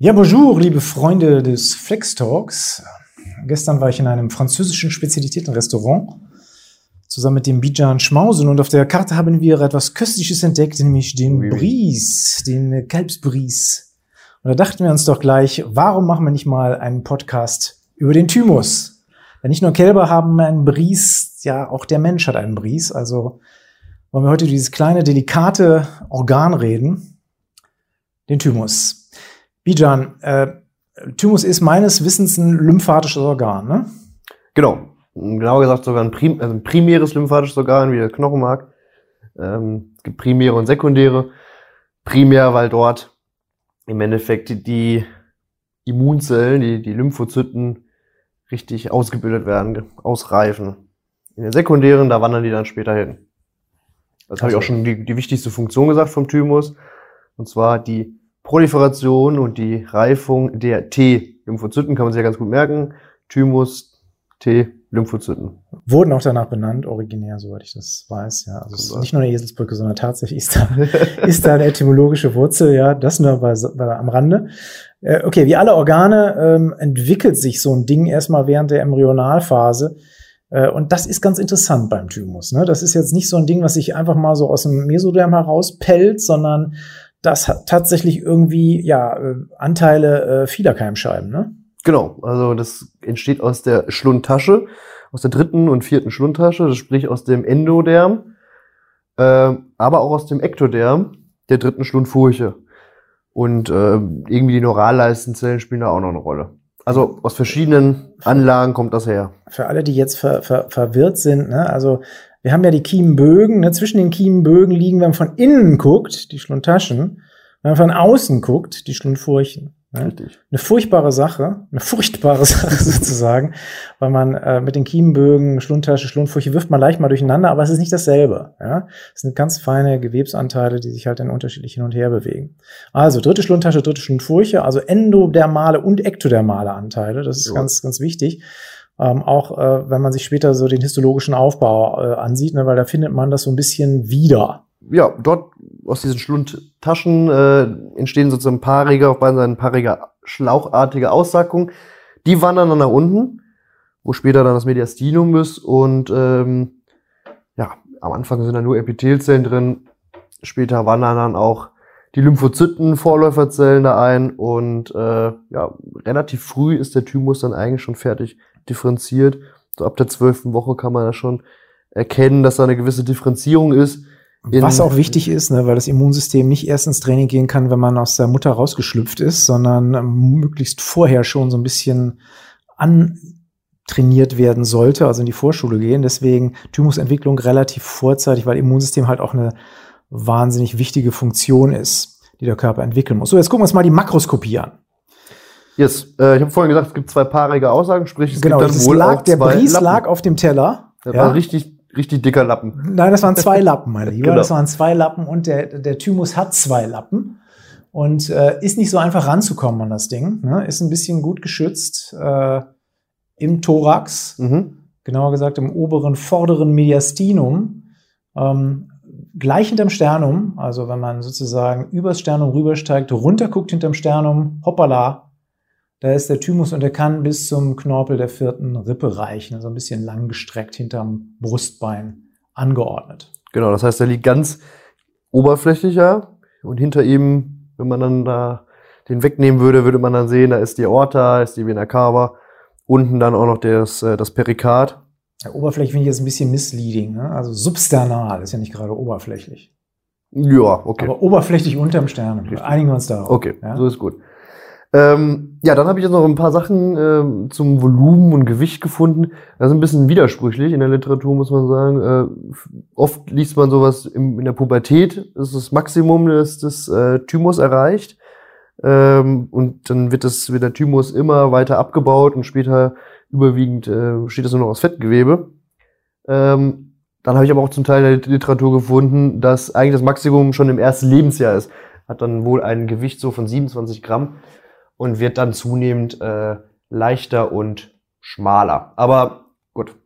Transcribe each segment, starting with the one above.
Ja, bonjour, liebe Freunde des Flex Talks. Gestern war ich in einem französischen Spezialitätenrestaurant zusammen mit dem Bijan Schmausen und auf der Karte haben wir etwas Köstliches entdeckt, nämlich den Oui. Bries, den Kalbsbries. Und da dachten wir uns doch gleich, warum machen wir nicht mal einen Podcast über den Thymus? Denn nicht nur Kälber haben einen Bries, ja, auch der Mensch hat einen Bries. Also wollen wir heute über dieses kleine, delikate Organ reden, den Thymus. Bijan, äh, Thymus ist meines Wissens ein lymphatisches Organ, ne? Genau. Genauer gesagt sogar ein, prim also ein primäres lymphatisches Organ, wie der Knochenmark. Ähm, es gibt primäre und sekundäre. Primär, weil dort im Endeffekt die, die Immunzellen, die, die Lymphozyten richtig ausgebildet werden, ausreifen. In den sekundären, da wandern die dann später hin. Das habe ich Also- auch schon die, die wichtigste Funktion gesagt vom Thymus. Und zwar die Proliferation und die Reifung der T-Lymphozyten, kann man sich ja ganz gut merken. Thymus, T-Lymphozyten. Wurden auch danach benannt, originär, soweit ich das weiß. Ja, also es ist nicht nur eine Eselsbrücke, sondern tatsächlich ist da, ist da eine etymologische Wurzel. Ja, das nur bei, bei, am Rande. Äh, okay, wie alle Organe ähm, entwickelt sich so ein Ding erstmal während der Embryonalphase. Äh, Und das ist ganz interessant beim Thymus. Ne? Das ist jetzt nicht so ein Ding, was sich einfach mal so aus dem Mesoderm herauspellt, sondern das hat tatsächlich irgendwie ja äh, Anteile äh, vieler Keimscheiben. Ne? Genau, also das entsteht aus der Schlundtasche, aus der dritten und vierten Schlundtasche, das sprich aus dem Endoderm, ähm, aber auch aus dem Ektoderm der dritten Schlundfurche. Und ähm, irgendwie die Neuralleistenzellen spielen da auch noch eine Rolle. Also aus verschiedenen Anlagen kommt das her. für alle, die jetzt ver, ver, verwirrt sind, ne, also wir haben ja die Kiemenbögen, ne, zwischen den Kiemenbögen liegen, wenn man von innen guckt, die Schlundtaschen, wenn man von außen guckt, die Schlundfurchen. Ne? Richtig. Eine furchtbare Sache, eine furchtbare Sache sozusagen, weil man äh, mit den Kiemenbögen, Schlundtasche, Schlundfurche wirft man leicht mal durcheinander, aber es ist nicht dasselbe. Ja? Es sind ganz feine Gewebsanteile, die sich halt dann unterschiedlich hin und her bewegen. Also dritte Schlundtasche, dritte Schlundfurche, also endodermale und ektodermale Anteile, das ist Ja. ganz, ganz wichtig. Ähm, auch äh, wenn man sich später so den histologischen Aufbau äh, ansieht, ne, weil da findet man das so ein bisschen wieder. Ja, dort aus diesen Schlundtaschen äh, entstehen sozusagen paarige, auf beiden Seiten paarige, schlauchartige Aussackungen. Die wandern dann nach unten, wo später dann das Mediastinum ist. Und ähm, ja, am Anfang sind da nur Epithelzellen drin. Später wandern dann auch die Lymphozyten, Vorläuferzellen da ein. Und äh, ja, relativ früh ist der Thymus dann eigentlich schon fertig differenziert. So ab der zwölften Woche kann man da schon erkennen, dass da eine gewisse Differenzierung ist. Was auch wichtig ist, ne, weil das Immunsystem nicht erst ins Training gehen kann, wenn man aus der Mutter rausgeschlüpft ist, sondern ähm, möglichst vorher schon so ein bisschen antrainiert werden sollte, also in die Vorschule gehen. Deswegen Thymusentwicklung relativ vorzeitig, weil Immunsystem halt auch eine wahnsinnig wichtige Funktion ist, die der Körper entwickeln muss. So, jetzt gucken wir uns mal die Makroskopie an. Yes, äh, ich habe vorhin gesagt, es gibt zwei paarige Aussagen, sprich es genau, gibt dann das wohl lag, auch der zwei Bries Lappen. lag auf dem Teller. Das ja. war richtig, richtig dicker Lappen. Nein, das waren zwei Lappen, meine Lieber. Genau. Das waren zwei Lappen und der, der Thymus hat zwei Lappen und äh, ist nicht so einfach ranzukommen an das Ding. Ne? Ist ein bisschen gut geschützt äh, im Thorax, Mhm. genauer gesagt im oberen vorderen Mediastinum, ähm, gleich hinterm Sternum. Also wenn man sozusagen übers Sternum rübersteigt, runterguckt hinterm Sternum, hoppala, da ist der Thymus und der kann bis zum Knorpel der vierten Rippe reichen, also ein bisschen langgestreckt hinterm Brustbein angeordnet. Genau, das heißt, er liegt ganz oberflächlicher und hinter ihm, wenn man dann da den wegnehmen würde, würde man dann sehen, da ist die Aorta, ist die Vena cava, unten dann auch noch das, äh, das Perikard. Ja, Oberflächlich finde ich jetzt ein bisschen misleading. Ne? Also substernal ist ja nicht gerade oberflächlich. Ja, okay. Aber oberflächlich unterm Stern. Einigen wir uns darauf. Okay, Ja? so ist gut. Ähm, ja, dann habe ich jetzt noch ein paar Sachen ähm, zum Volumen und Gewicht gefunden. Das ist ein bisschen widersprüchlich in der Literatur, muss man sagen. Äh, oft liest man sowas im, in der Pubertät, ist das Maximum des, des äh, Thymus erreicht. Ähm, und dann wird, das, wird der Thymus immer weiter abgebaut und später überwiegend äh, steht das nur noch aus Fettgewebe. Ähm, dann habe ich aber auch zum Teil in der Literatur gefunden, dass eigentlich das Maximum schon im ersten Lebensjahr ist. Hat dann wohl ein Gewicht so von 27 Gramm und wird dann zunehmend äh, leichter und schmaler. Aber gut.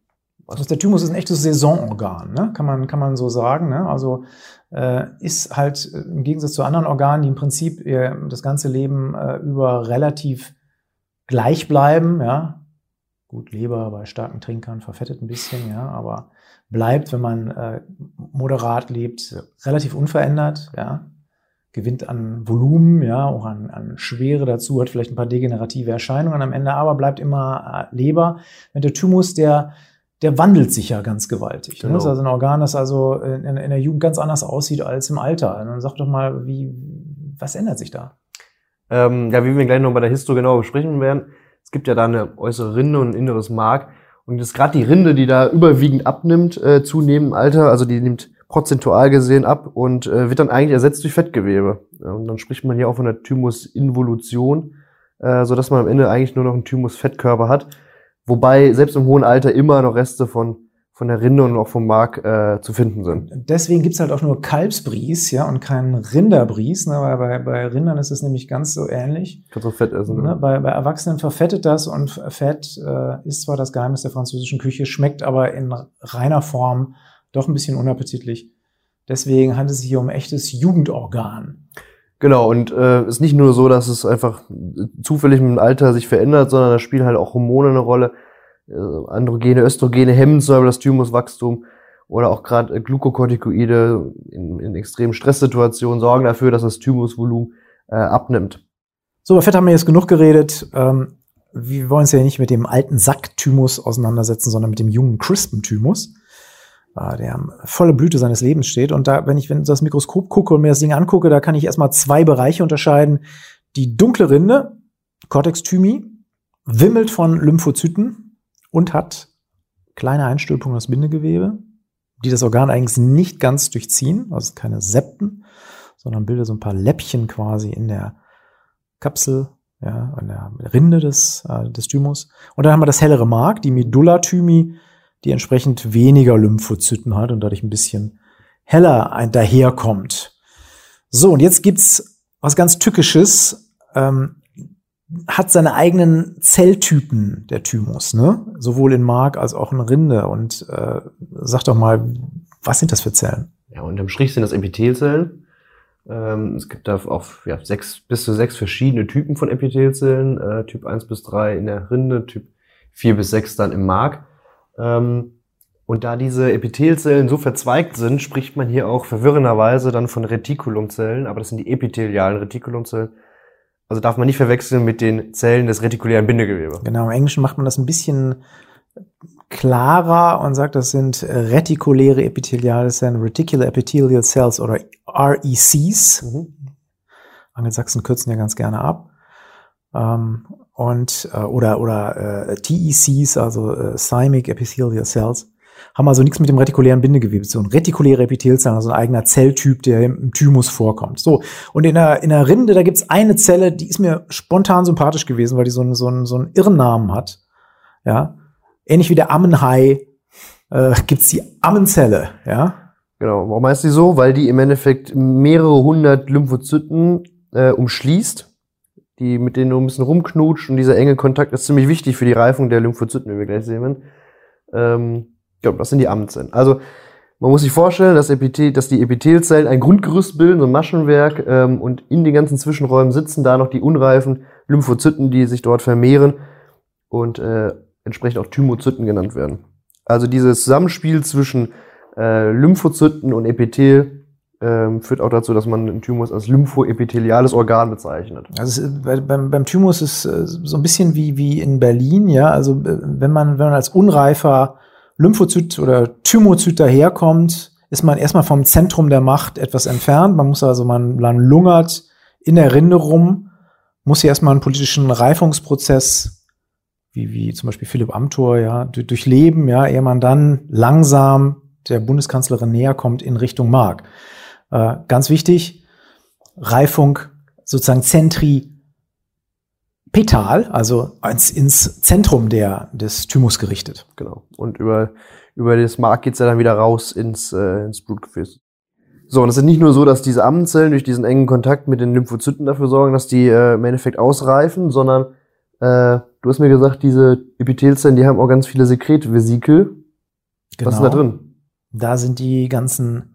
Also der Thymus ist ein echtes Saisonorgan, ne? kann, man, kann man so sagen. Ne? Also äh, ist halt äh, im Gegensatz zu anderen Organen, die im Prinzip äh, das ganze Leben äh, über relativ gleich bleiben, ja. Gut, Leber bei starken Trinkern verfettet ein bisschen, ja, aber bleibt, wenn man äh, moderat lebt, relativ unverändert, ja. Gewinnt an Volumen, ja, auch an, an Schwere dazu, hat vielleicht ein paar degenerative Erscheinungen am Ende, aber bleibt immer äh, Leber. Wenn der Thymus, der der wandelt sich ja ganz gewaltig. Genau. Das ist also ein Organ, das also in, in, der Jugend ganz anders aussieht als im Alter. Und dann sag doch mal, wie, was ändert sich da? Ähm, ja, wie wir gleich noch bei der Histo genau besprechen werden, es gibt ja da eine äußere Rinde und ein inneres Mark. Und das ist gerade die Rinde, die da überwiegend abnimmt, äh, zunehmend im Alter, also die nimmt prozentual gesehen ab und äh, wird dann eigentlich ersetzt durch Fettgewebe. Ja, und dann spricht man hier auch von der Thymusinvolution, äh, so dass man am Ende eigentlich nur noch einen Thymus-Fettkörper hat. Wobei selbst im hohen Alter immer noch Reste von, von der Rinde und auch vom Mark äh, zu finden sind. Deswegen gibt's halt auch nur Kalbsbries, ja, und keinen Rinderbries. Ne, weil bei, bei Rindern ist es nämlich ganz so ähnlich. Kannst du Fett essen. Ne? ne? Bei, bei Erwachsenen verfettet das und Fett äh, ist zwar das Geheimnis der französischen Küche, schmeckt aber in reiner Form doch ein bisschen unappetitlich. Deswegen handelt es sich hier um echtes Jugendorgan. Genau, und äh, ist nicht nur so, dass es einfach zufällig mit dem Alter sich verändert, sondern da spielen halt auch Hormone eine Rolle. Äh, Androgene, Östrogene hemmen zum Beispiel das Thymuswachstum oder auch gerade äh, Glukokortikoide in, in extremen Stresssituationen sorgen dafür, dass das Thymusvolumen äh, abnimmt. So, über Fett haben wir jetzt genug geredet. Ähm, wir wollen uns ja nicht mit dem alten Sack-Thymus auseinandersetzen, sondern mit dem jungen, crispen Thymus. Ah, der volle Blüte seines Lebens steht. Und da, wenn ich, wenn das Mikroskop gucke und mir das Ding angucke, da kann ich erstmal zwei Bereiche unterscheiden. Die dunkle Rinde, Cortex thymi, wimmelt von Lymphozyten und hat kleine Einstülpungen aus Bindegewebe, die das Organ eigentlich nicht ganz durchziehen, also keine Septen, sondern bildet so ein paar Läppchen quasi in der Kapsel, ja, in der Rinde des, äh, des Thymus. Und dann haben wir das hellere Mark, die Medulla thymi, die entsprechend weniger Lymphozyten hat und dadurch ein bisschen heller daherkommt. So, und jetzt gibt's was ganz Tückisches, ähm, hat seine eigenen Zelltypen, der Thymus, ne? Sowohl in Mark als auch in Rinde. Und äh, sag doch mal, was sind das für Zellen? Ja, unterm Strich sind das Epithelzellen. Ähm, es gibt da auch ja, sechs, bis zu sechs verschiedene Typen von Epithelzellen. Äh, typ 1 bis 3 in der Rinde, Typ 4 bis 6 dann im Mark. Ähm, und da diese Epithelzellen so verzweigt sind, spricht man hier auch verwirrenderweise dann von Retikulumzellen, aber das sind die epithelialen Retikulumzellen. Also darf man nicht verwechseln mit den Zellen des retikulären Bindegewebes. Genau, im Englischen macht man das ein bisschen klarer und sagt, das sind retikuläre epitheliale Zellen, Reticular Epithelial Cells oder RECs. Mhm. Angelsachsen kürzen ja ganz gerne ab. Ähm, und äh, oder oder äh, TECs, also äh, Thymic Epithelial Cells, haben also nichts mit dem retikulären Bindegewebe zu tun. Retikuläre Epithelzellen, also ein eigener Zelltyp, der im Thymus vorkommt. So, und in der, in der Rinde, da gibt's eine Zelle, die ist mir spontan sympathisch gewesen, weil die so einen, so einen, so einen Irrnamen hat. Ja, ähnlich wie der Ammenhai äh, gibt's die Ammenzelle, ja. Genau, warum heißt die so? Weil die im Endeffekt mehrere hundert Lymphozyten äh, umschließt die, mit denen du ein bisschen rumknutscht und dieser enge Kontakt ist ziemlich wichtig für die Reifung der Lymphozyten, wie wir gleich sehen werden. Ähm, ja, das sind die Ammenzellen. Also man muss sich vorstellen, dass, Epithel, dass die Epithelzellen ein Grundgerüst bilden, so ein Maschenwerk, ähm, und in den ganzen Zwischenräumen sitzen da noch die unreifen Lymphozyten, die sich dort vermehren und äh, entsprechend auch Thymozyten genannt werden. Also dieses Zusammenspiel zwischen äh, Lymphozyten und Epithel ähm, führt auch dazu, dass man den Thymus als lymphoepitheliales Organ bezeichnet. Also bei, beim, beim Thymus ist äh, so ein bisschen wie, wie in Berlin, ja. Also äh, wenn man, wenn man als unreifer Lymphozyt oder Thymozyt daherkommt, ist man erstmal vom Zentrum der Macht etwas entfernt. Man muss also, man, man lungert in der Rinde rum, muss hier erstmal einen politischen Reifungsprozess, wie, wie zum Beispiel Philipp Amthor, ja, durchleben, ja, ehe man dann langsam der Bundeskanzlerin näher kommt in Richtung Mark. Äh, ganz wichtig, Reifung sozusagen zentripetal, also ins, ins Zentrum der, des Thymus gerichtet. Genau. Und über, über das Mark geht's ja dann wieder raus ins, äh, ins Blutgefäß. So, und es ist nicht nur so, dass diese Ammenzellen durch diesen engen Kontakt mit den Lymphozyten dafür sorgen, dass die äh, im Endeffekt ausreifen, sondern äh, du hast mir gesagt, diese Epithelzellen, die haben auch ganz viele Sekretvesikel. Genau. Was ist da drin? Da sind die ganzen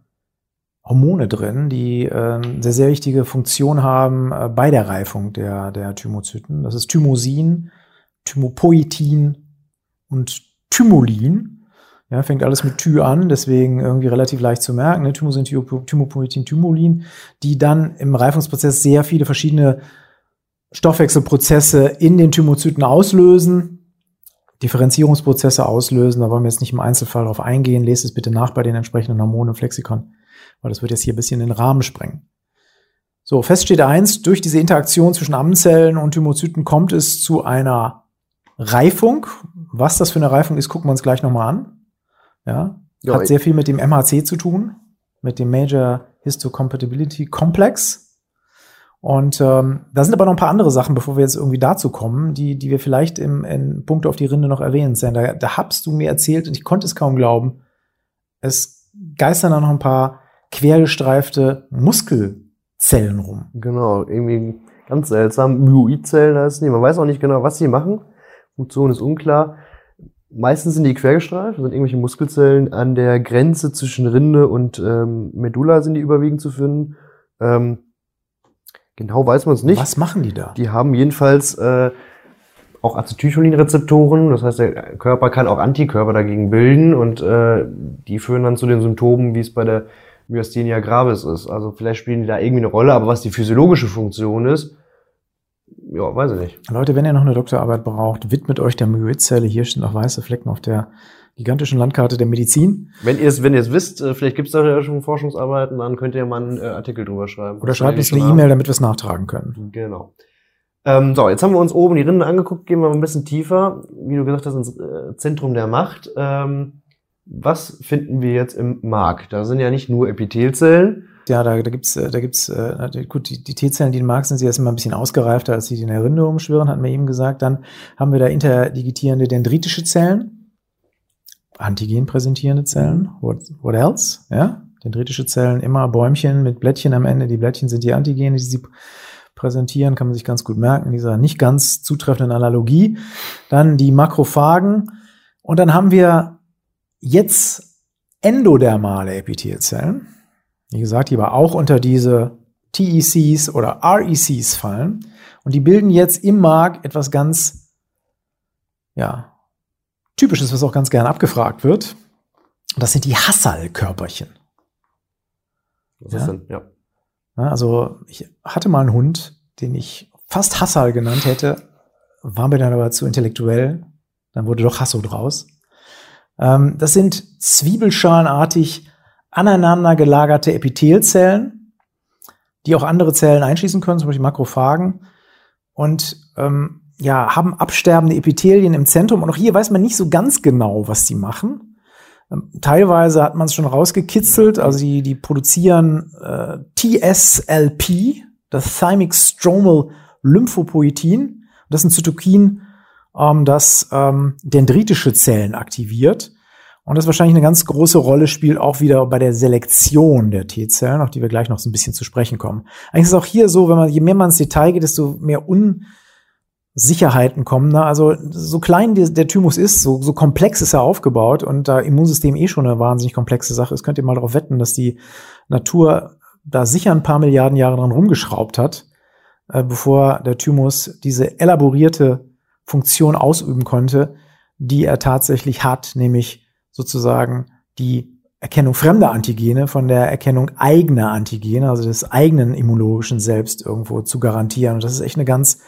Hormone drin, die äh, sehr, sehr wichtige Funktion haben äh, bei der Reifung der, der Thymozyten. Das ist Thymosin, Thymopoetin und Thymolin. Ja, fängt alles mit Thy an, deswegen irgendwie relativ leicht zu merken. Ne? Thymosin, Thymopoetin, Thymolin, die dann im Reifungsprozess sehr viele verschiedene Stoffwechselprozesse in den Thymozyten auslösen, Differenzierungsprozesse auslösen. Da wollen wir jetzt nicht im Einzelfall darauf eingehen. Lest es bitte nach bei den entsprechenden Hormonen im Flexikon, weil das wird jetzt hier ein bisschen den Rahmen sprengen. So, fest steht eins, durch diese Interaktion zwischen Ammenzellen und Thymozyten kommt es zu einer Reifung. Was das für eine Reifung ist, gucken wir uns gleich nochmal an. Ja, ja hat sehr viel mit dem MHC zu tun, mit dem Major Histocompatibility Complex. Und ähm, da sind aber noch ein paar andere Sachen, bevor wir jetzt irgendwie dazu kommen, die, die wir vielleicht im, in Punkt auf die Rinde noch erwähnen. Da, da hast du mir erzählt, und ich konnte es kaum glauben, es geistern da noch ein paar quergestreifte Muskelzellen rum. Genau, irgendwie ganz seltsam. Myoidzellen heißen die. Man weiß auch nicht genau, was sie machen. Funktion ist unklar. Meistens sind die quergestreift, sind irgendwelche Muskelzellen an der Grenze zwischen Rinde und ähm, Medulla sind die überwiegend zu finden. Ähm, genau weiß man es nicht. Was machen die da? Die haben jedenfalls äh, auch Acetylcholinrezeptoren, das heißt, der Körper kann auch Antikörper dagegen bilden und äh, die führen dann zu den Symptomen, wie es bei der Myasthenia gravis ist. Also vielleicht spielen die da irgendwie eine Rolle, aber was die physiologische Funktion ist, ja, weiß ich nicht. Leute, wenn ihr noch eine Doktorarbeit braucht, widmet euch der Myoidzelle. Hier stehen noch weiße Flecken auf der gigantischen Landkarte der Medizin. Wenn ihr es wenn ihr es wisst, äh, vielleicht gibt es da ja schon Forschungsarbeiten, dann könnt ihr mal einen äh, Artikel drüber schreiben. Oder schreibt uns eine E-Mail, damit wir es nachtragen können. Genau. Ähm, so, jetzt haben wir uns oben die Rinden angeguckt, gehen wir mal ein bisschen tiefer, wie du gesagt hast, ins äh, Zentrum der Macht. Ähm, was finden wir jetzt im Mark? Da sind ja nicht nur Epithelzellen, ja, da, da gibt's, äh, da gibt's, äh, gut, die, die T-Zellen, die in Mark sind, sie jetzt immer ein bisschen ausgereifter, als die, die in der Rinde umschwirren, hat man eben gesagt. Dann haben wir da interdigitierende dendritische Zellen, Antigen präsentierende Zellen. What, what else? Ja, dendritische Zellen, immer Bäumchen mit Blättchen am Ende. Die Blättchen sind die Antigene, die sie präsentieren, kann man sich ganz gut merken in dieser nicht ganz zutreffenden Analogie. Dann die Makrophagen. Und dann haben wir jetzt endodermale Epithelzellen wie gesagt, die aber auch unter diese TECs oder RECs fallen. Und die bilden jetzt im Mark etwas ganz, ja, typisches, was auch ganz gern abgefragt wird. Und das sind die Hassal-Körperchen. Was ja? ist denn? Ja. ja. Also, ich hatte mal einen Hund, den ich fast Hassal genannt hätte, war mir dann aber zu intellektuell. Dann wurde doch Hasso draus. Ähm, das sind zwiebelschalenartig aneinander gelagerte Epithelzellen, die auch andere Zellen einschließen können, zum Beispiel Makrophagen. Und ähm, ja, haben absterbende Epithelien im Zentrum. Und auch hier weiß man nicht so ganz genau, was die machen. Ähm, teilweise hat man es schon rausgekitzelt, also die, die produzieren äh, TSLP, das Thymic Stromal Lymphopoietin. Das ist ein Zytokin, ähm, das ähm, dendritische Zellen aktiviert. Und das wahrscheinlich eine ganz große Rolle spielt auch wieder bei der Selektion der T-Zellen, auf die wir gleich noch so ein bisschen zu sprechen kommen. Eigentlich ist es auch hier so, wenn man, je mehr man ins Detail geht, desto mehr Unsicherheiten kommen. Ne? Also so klein der, der Thymus ist, so, so komplex ist er aufgebaut und da Immunsystem eh schon eine wahnsinnig komplexe Sache ist, könnt ihr mal darauf wetten, dass die Natur da sicher ein paar Milliarden Jahre dran rumgeschraubt hat, äh, bevor der Thymus diese elaborierte Funktion ausüben konnte, die er tatsächlich hat, nämlich sozusagen die Erkennung fremder Antigene von der Erkennung eigener Antigene, also des eigenen immunologischen Selbst irgendwo zu garantieren. Und das ist echt eine ganz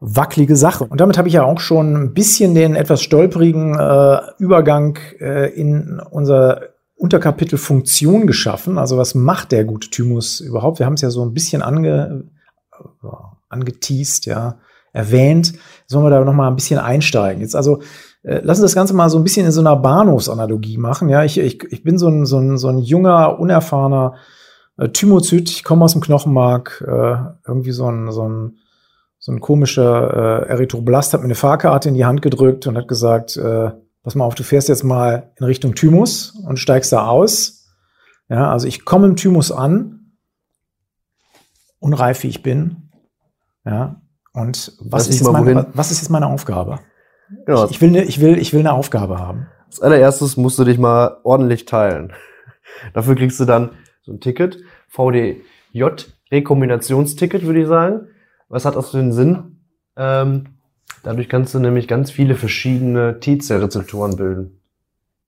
wackelige Sache. Und damit habe ich ja auch schon ein bisschen den etwas stolperigen äh, Übergang äh, in unser Unterkapitel Funktion geschaffen. Also was macht der gute Thymus überhaupt? Wir haben es ja so ein bisschen ange, äh, angeteased, ja, erwähnt. Sollen wir da noch mal ein bisschen einsteigen? Jetzt also äh, lass uns das Ganze mal so ein bisschen in so einer Bahnhofsanalogie machen. Ja, ich, ich, ich bin so ein, so ein, so ein junger, unerfahrener äh, Thymozyt, ich komme aus dem Knochenmark, äh, irgendwie so ein, so ein, so ein komischer äh, Erythroblast hat mir eine Fahrkarte in die Hand gedrückt und hat gesagt, äh, pass mal auf, du fährst jetzt mal in Richtung Thymus und steigst da aus. Ja, also ich komme im Thymus an, unreif wie ich bin. Ja, und was, ist jetzt, meine, was ist jetzt meine Aufgabe? Genau. Ich, ich, will eine, ich, will, ich will eine Aufgabe haben. Als allererstes musst du dich mal ordentlich teilen. Dafür kriegst du dann so ein Ticket. VDJ, Rekombinationsticket, würde ich sagen. Was hat das für einen Sinn? Ähm, dadurch kannst du nämlich ganz viele verschiedene T-Zell-Rezeptoren bilden.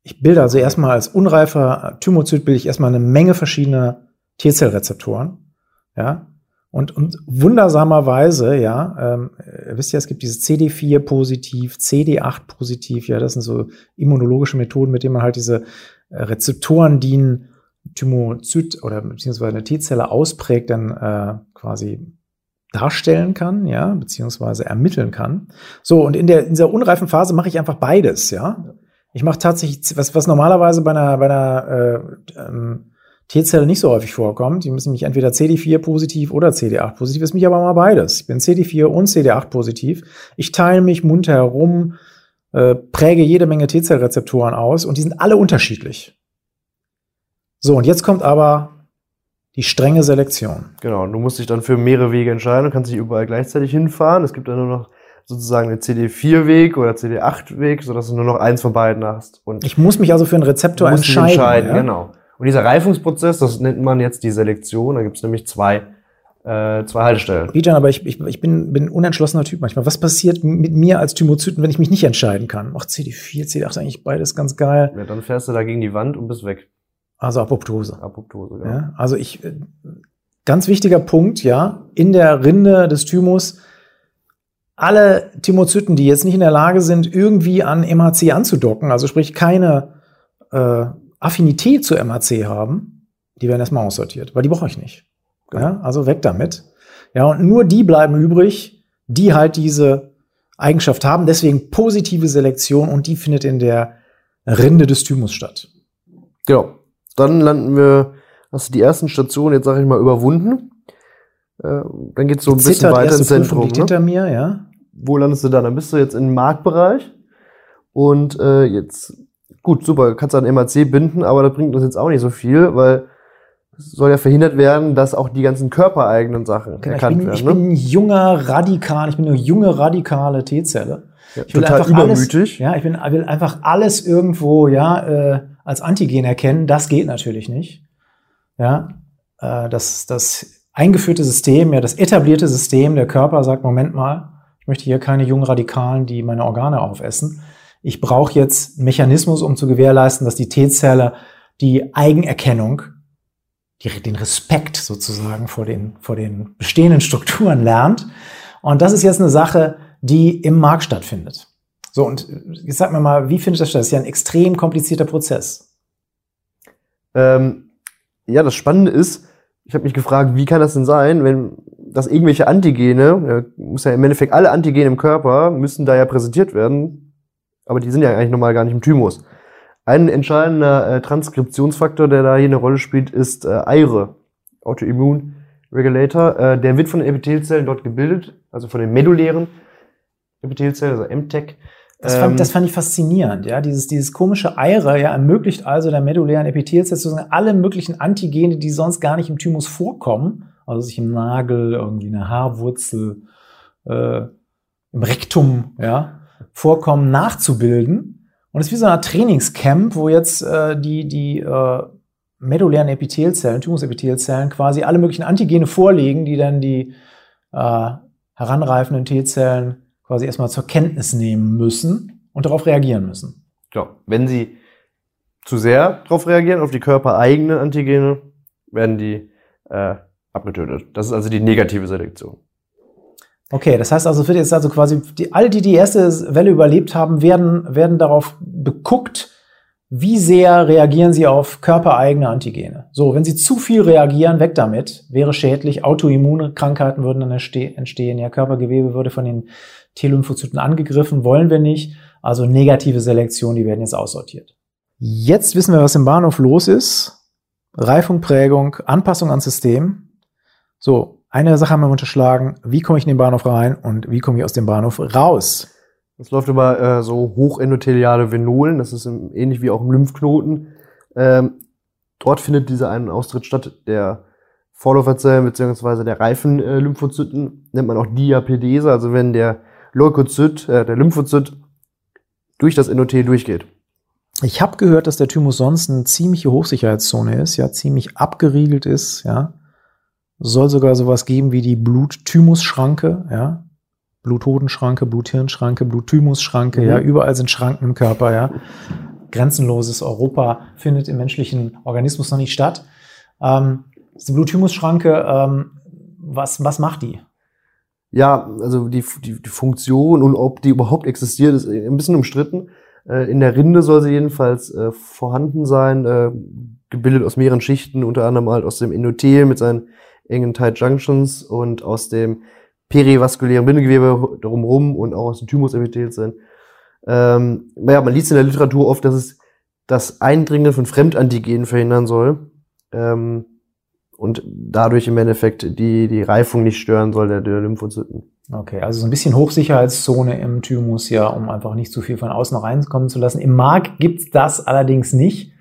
Ich bilde also erstmal als unreifer Thymozyt bilde ich erstmal eine Menge verschiedener T-Zell-Rezeptoren. Ja. Und, und wundersamerweise, ja, ähm, ihr wisst ja, es gibt dieses CD4 positiv, CD8 positiv, ja, das sind so immunologische Methoden, mit denen man halt diese äh, Rezeptoren, die ein Thymozyt oder beziehungsweise eine T-Zelle ausprägt, dann äh, quasi darstellen kann, ja, beziehungsweise ermitteln kann. So, und in, der, in dieser unreifen Phase mache ich einfach beides, ja. Ich mache tatsächlich, was, was normalerweise bei einer, bei einer äh, ähm, T-Zelle nicht so häufig vorkommt. Die müssen nämlich entweder CD4 positiv oder CD8 positiv. Ist mich aber mal beides. Ich bin CD4 und CD8 positiv. Ich teile mich munter herum, äh, präge jede Menge T-Zellrezeptoren aus und die sind alle unterschiedlich. So, und jetzt kommt aber die strenge Selektion. Genau, du musst dich dann für mehrere Wege entscheiden. Du kannst nicht überall gleichzeitig hinfahren. Es gibt dann nur noch sozusagen einen CD4-Weg oder CD8-Weg, sodass du nur noch eins von beiden hast. Und ich muss mich also für einen Rezeptor entscheiden. entscheiden ja? Genau. Und dieser Reifungsprozess, das nennt man jetzt die Selektion. Da gibt es nämlich zwei, äh, zwei Haltestellen. Bijan, aber ich, ich, ich bin, bin ein unentschlossener Typ manchmal. Was passiert mit mir als Thymozyten, wenn ich mich nicht entscheiden kann? Ach, CD4, CD8 ist eigentlich beides ganz geil. Ja, dann fährst du da gegen die Wand und bist weg. Also Apoptose. Apoptose, ja. ja. Also ich, äh, ganz wichtiger Punkt, ja, in der Rinde des Thymus, alle Thymozyten, die jetzt nicht in der Lage sind, irgendwie an MHC anzudocken, also sprich keine äh, Affinität zu MHC haben, die werden erstmal aussortiert, weil die brauche ich nicht. Genau. Ja, also weg damit. Ja, und nur die bleiben übrig, die halt diese Eigenschaft haben. Deswegen positive Selektion und die findet in der Rinde des Thymus statt. Genau. Dann landen wir, hast du die ersten Stationen jetzt, sag ich mal, überwunden. Äh, dann geht's so ein bisschen weiter ins Zentrum. Ne? hinter mir, ja. Wo landest du dann? Dann bist du jetzt im Marktbereich. Und äh, jetzt, gut, super, kannst du an MAC binden, aber das bringt uns jetzt auch nicht so viel, weil es soll ja verhindert werden, dass auch die ganzen körpereigenen Sachen genau, erkannt ich bin, werden. Ich ne? bin junger Radikal, ich bin eine junge radikale T-Zelle. Ja, ich will total übermütig. Alles, ja, ich bin, will einfach alles irgendwo, ja, äh, als Antigen erkennen. Das geht natürlich nicht. Ja, äh, das, das eingeführte System, ja, das etablierte System, der Körper sagt, Moment mal, ich möchte hier keine jungen Radikalen, die meine Organe aufessen. Ich brauche jetzt einen Mechanismus, um zu gewährleisten, dass die T-Zelle die Eigenerkennung, die, den Respekt sozusagen vor den, vor den bestehenden Strukturen lernt. Und das ist jetzt eine Sache, die im Markt stattfindet. So, und jetzt sag mir mal, wie findet das statt? Das ist ja ein extrem komplizierter Prozess. Ähm, ja, das Spannende ist, ich habe mich gefragt, wie kann das denn sein, wenn das irgendwelche Antigene, muss ja im Endeffekt alle Antigene im Körper müssen da ja präsentiert werden, aber die sind ja eigentlich normal gar nicht im Thymus. Ein entscheidender äh, Transkriptionsfaktor, der da hier eine Rolle spielt, ist äh, EIRE, Autoimmune Regulator. Äh, der wird von den Epithelzellen dort gebildet, also von den medullären Epithelzellen, also MTEC. Das fand, das ähm, fand ich faszinierend, ja. Dieses, dieses komische Eire, ja, ermöglicht also der medullären Epithelzelle sozusagen alle möglichen Antigene, die sonst gar nicht im Thymus vorkommen, also sich im Nagel, irgendwie eine Haarwurzel, äh, im Rektum, ja, vorkommen, nachzubilden. Und es ist wie so eine Trainingscamp, wo jetzt äh, die, die äh, medullären Epithelzellen, Thymusepithelzellen quasi alle möglichen Antigene vorlegen, die dann die äh, heranreifenden T-Zellen quasi erstmal zur Kenntnis nehmen müssen und darauf reagieren müssen. Ja, wenn sie zu sehr darauf reagieren, auf die körpereigenen Antigene, werden die äh, abgetötet. Das ist also die negative Selektion. Okay, das heißt also, es wird jetzt also quasi, die, all die die erste Welle überlebt haben, werden, werden darauf beguckt, wie sehr reagieren sie auf körpereigene Antigene. So, wenn sie zu viel reagieren, weg damit, wäre schädlich. Autoimmune Krankheiten würden dann entstehen, ja, Körpergewebe würde von den T-Lymphozyten angegriffen, wollen wir nicht. Also negative Selektion, die werden jetzt aussortiert. Jetzt wissen wir, was im Bahnhof los ist. Reifung, Prägung, Anpassung ans System. So, eine Sache haben wir unterschlagen. Wie komme ich in den Bahnhof rein und wie komme ich aus dem Bahnhof raus? Das läuft über äh, so hochendotheliale Venolen. Das ist im, ähnlich wie auch im Lymphknoten. Ähm, dort findet dieser einen Austritt statt. Der Vorläuferzellen beziehungsweise der reifen äh, Lymphozyten nennt man auch Diapedese. Also wenn der Leukozyt, äh, der Lymphozyt, durch das Endothel durchgeht. Ich habe gehört, dass der Thymus sonst eine ziemliche Hochsicherheitszone ist, ja, ziemlich abgeriegelt ist, ja. Soll sogar sowas geben wie die Blut-Thymus-Schranke, ja. Blutodenschranke, Bluthirnschranke, Blutthymusschranke, mhm. ja, überall sind Schranken im Körper, ja. Grenzenloses Europa findet im menschlichen Organismus noch nicht statt. Ähm, die Blutthymusschranke, ähm, was, was macht die? Ja, also die, die, die Funktion und ob die überhaupt existiert, ist ein bisschen umstritten. Äh, in der Rinde soll sie jedenfalls äh, vorhanden sein, äh, gebildet aus mehreren Schichten, unter anderem halt aus dem Endothel mit seinen engen Tight Junctions und aus dem perivaskulären Bindegewebe drumherum und auch aus dem Thymusepithelzellen. Ähm, naja, man liest in der Literatur oft, dass es das Eindringen von Fremdantigenen verhindern soll ähm, und dadurch im Endeffekt die, die Reifung nicht stören soll der, der Lymphozyten. Okay, also so ein bisschen Hochsicherheitszone im Thymus, ja, um einfach nicht zu viel von außen reinkommen zu lassen. Im Mark gibt's das allerdings nicht,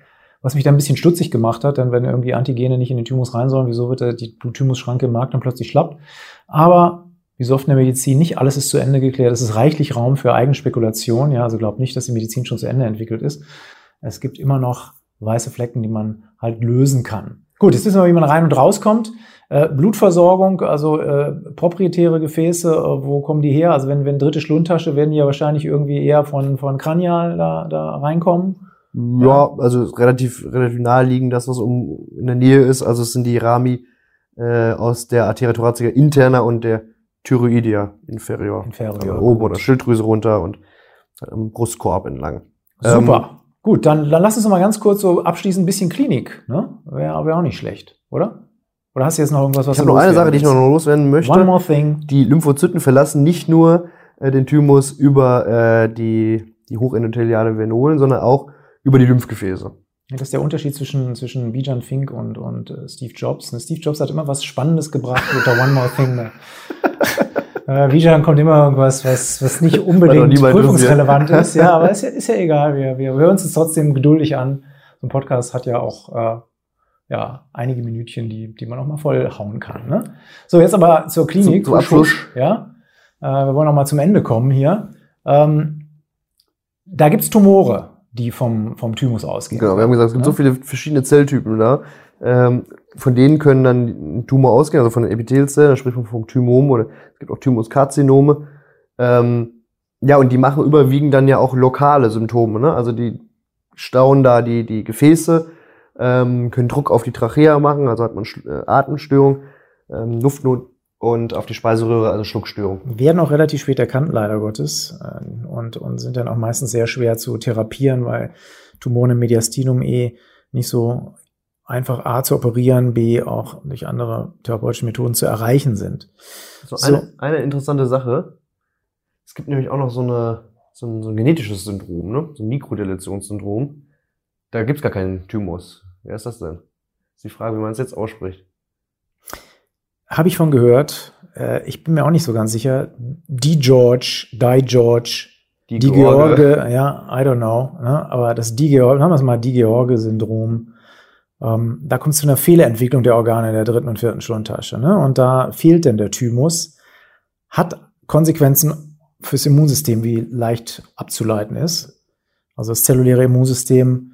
was mich da ein bisschen stutzig gemacht hat, denn wenn irgendwie Antigene nicht in den Thymus rein sollen, wieso wird die Thymusschranke im Mark dann plötzlich schlapp? Aber wie so oft in der Medizin, nicht alles ist zu Ende geklärt. Es ist reichlich Raum für Eigenspekulation. Ja, also glaubt nicht, dass die Medizin schon zu Ende entwickelt ist. Es gibt immer noch weiße Flecken, die man halt lösen kann. Gut, jetzt wissen wir, wie man rein und rauskommt. Äh, Blutversorgung, also äh, proprietäre Gefäße, äh, wo kommen die her? Also wenn, wenn dritte Schlundtasche, werden die ja wahrscheinlich irgendwie eher von, von Kranial da, da reinkommen. Ja, also relativ, relativ naheliegend, das, was um in der Nähe ist. Also es sind die Rami äh, aus der Arteria thoracica interna und der Thyroidia inferior. Inferior. Also oben oder Schilddrüse runter und am Brustkorb entlang. Super. Ähm, Gut, dann, dann lass uns noch mal ganz kurz so abschließend ein bisschen Klinik. Ne? Wäre wär auch nicht schlecht, oder? Oder hast du jetzt noch irgendwas, was ich du noch eine Sache, die ich noch loswerden möchte. One more thing. Die Lymphozyten verlassen nicht nur äh, den Thymus über äh, die, die hochendotheliale Venolen, sondern auch über die Lymphgefäße. Ja, das ist der Unterschied zwischen, zwischen Bijan Fink und, und äh, Steve Jobs. Ne? Steve Jobs hat immer was Spannendes gebracht mit der One More Thing. Ne? Äh, Bijan kommt immer irgendwas, was, was nicht unbedingt prüfungsrelevant ist. Ja, aber ist ja, ist ja egal. Wir, wir hören uns trotzdem geduldig an. So ein Podcast hat ja auch äh, ja, einige Minütchen, die, die man auch mal voll hauen kann. Ne? So, jetzt aber zur Klinik. Zum, zum Abschluss. Ja, äh, wir wollen noch mal zum Ende kommen hier. Ähm, da gibt's Tumore, die vom, vom Thymus ausgehen. Genau, wir haben gesagt, es gibt ja? so viele verschiedene Zelltypen da. Ähm, von denen können dann Tumor ausgehen, also von den Epithelzellen, da spricht man vom Thymom oder es gibt auch Thymuskarzinome. Ähm, ja, und die machen überwiegend dann ja auch lokale Symptome. Ne? Also die stauen da die, die Gefäße, ähm, können Druck auf die Trachea machen, also hat man äh, Atemstörung, ähm, Luftnot und auf die Speiseröhre, also Schluckstörung. Werden auch relativ spät erkannt, leider Gottes, äh, und, und sind dann auch meistens sehr schwer zu therapieren, weil Tumoren im Mediastinum eh nicht so einfach A zu operieren, B auch durch andere therapeutische Methoden zu erreichen sind. So, so. Eine, eine interessante Sache. Es gibt nämlich auch noch so, eine, so, ein, so ein genetisches Syndrom, ne? so ein Mikrodeletionssyndrom. Da gibt's gar keinen Thymus. Wer ist das denn? Das ist die Frage, wie man es jetzt ausspricht. Habe ich von gehört. Äh, ich bin mir auch nicht so ganz sicher. Die George, Die George, die, die George. George, ja, I don't know. Ne? Aber das Die George, haben wir es mal Die George-Syndrom ähm, da kommt es zu einer Fehlerentwicklung der Organe in der dritten und vierten Schlundtasche. Ne? Und da fehlt denn der Thymus, hat Konsequenzen fürs Immunsystem, wie leicht abzuleiten ist. Also das zelluläre Immunsystem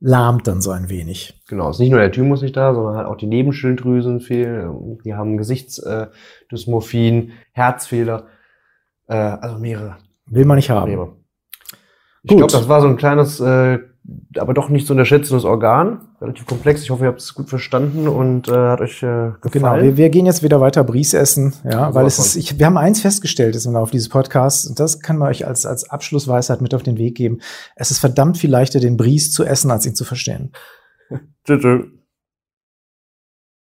lahmt dann so ein wenig. Genau, es ist nicht nur der Thymus nicht da, sondern halt auch die Nebenschilddrüsen fehlen. Die haben Gesichtsdysmorphien, Herzfehler, äh, also mehrere. Will man nicht haben. Mehrere. Ich glaube, das war so ein kleines äh, aber doch nicht zu unterschätzendes Organ. Relativ komplex. Ich hoffe, ihr habt es gut verstanden und äh, hat euch äh, gefallen. Genau, wir, wir gehen jetzt wieder weiter Bries essen, ja, weil es ist, ich, wir haben eins festgestellt im Laufe dieses Podcasts, und das kann man euch als, als Abschlussweisheit mit auf den Weg geben. Es ist verdammt viel leichter, den Bries zu essen, als ihn zu verstehen. tschüss. tschüss.